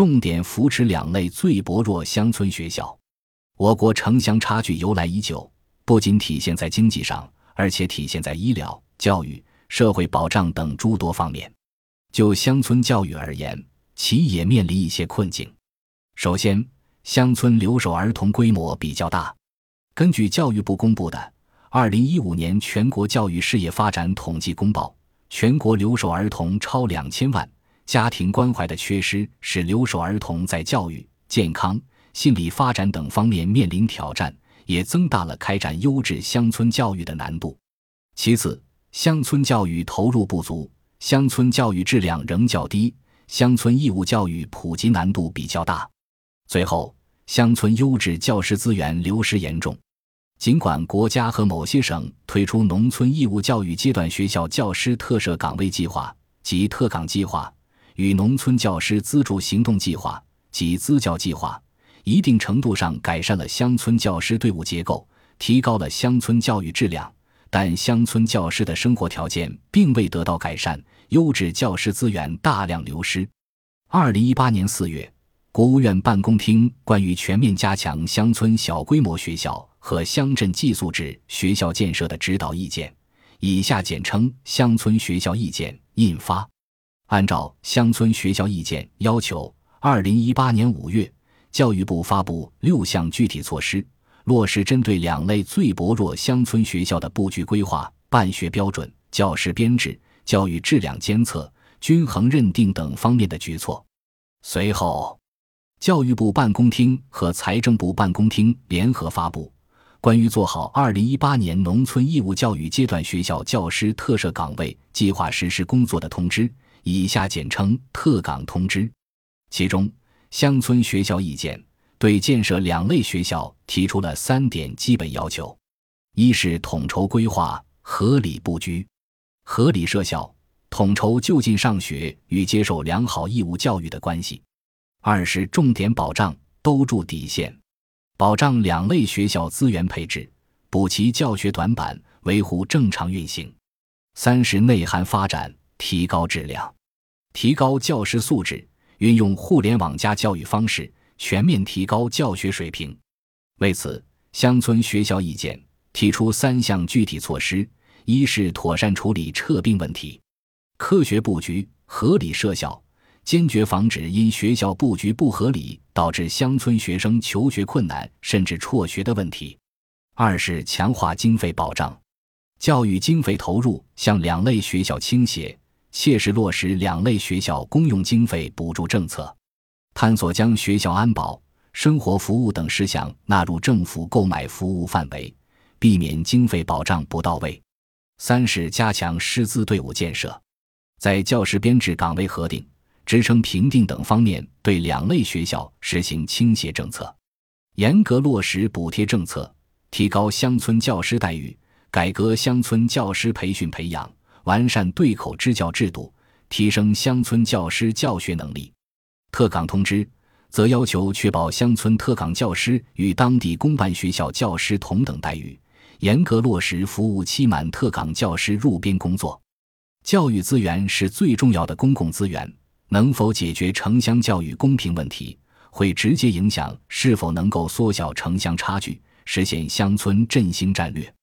重点扶持两类最薄弱乡村学校。我国城乡差距由来已久，不仅体现在经济上，而且体现在医疗、教育、社会保障等诸多方面。就乡村教育而言，其也面临一些困境。首先，乡村留守儿童规模比较大。根据教育部公布的《二零一五年全国教育事业发展统计公报》，全国留守儿童超两千万，家庭关怀的缺失使留守儿童在教育、健康、心理发展等方面面临挑战，也增大了开展优质乡村教育的难度。其次，乡村教育投入不足。乡村教育质量仍较低，乡村义务教育普及难度比较大。最后，乡村优质教师资源流失严重。尽管国家和某些省推出农村义务教育阶段学校教师特设岗位计划及特岗计划，与农村教师资助行动计划及资教计划，一定程度上改善了乡村教师队伍结构，提高了乡村教育质量。但乡村教师的生活条件并未得到改善，优质教师资源大量流失。二零一八年四月，国务院办公厅关于全面加强乡村小规模学校和乡镇寄宿制学校建设的指导意见（以下简称《乡村学校意见》）印发。按照《乡村学校意见》要求，二零一八年五月，教育部发布六项具体措施。落实针对两类最薄弱乡村学校的布局规划、办学标准、教师编制、教育质量监测、均衡认定等方面的举措。随后，教育部办公厅和财政部办公厅联合发布《关于做好2018年农村义务教育阶段学校教师特设岗位计划实施工作的通知》（以下简称《特岗通知》），其中乡村学校意见。对建设两类学校提出了三点基本要求：一是统筹规划、合理布局、合理设校，统筹就近上学与接受良好义务教育的关系；二是重点保障、兜住底线，保障两类学校资源配置，补齐教学短板，维护正常运行；三是内涵发展，提高质量，提高教师素质，运用互联网加教育方式。全面提高教学水平。为此，乡村学校意见提出三项具体措施：一是妥善处理撤并问题，科学布局、合理设校，坚决防止因学校布局不合理导致乡村学生求学困难甚至辍学的问题；二是强化经费保障，教育经费投入向两类学校倾斜，切实落实两类学校公用经费补助政策。探索将学校安保、生活服务等事项纳入政府购买服务范围，避免经费保障不到位。三是加强师资队伍建设，在教师编制、岗位核定、职称评定等方面对两类学校实行倾斜政策，严格落实补贴政策，提高乡村教师待遇，改革乡村教师培训培养，完善对口支教制度，提升乡村教师教学能力。特岗通知则要求确保乡村特岗教师与当地公办学校教师同等待遇，严格落实服务期满特岗教师入编工作。教育资源是最重要的公共资源，能否解决城乡教育公平问题，会直接影响是否能够缩小城乡差距，实现乡村振兴战略。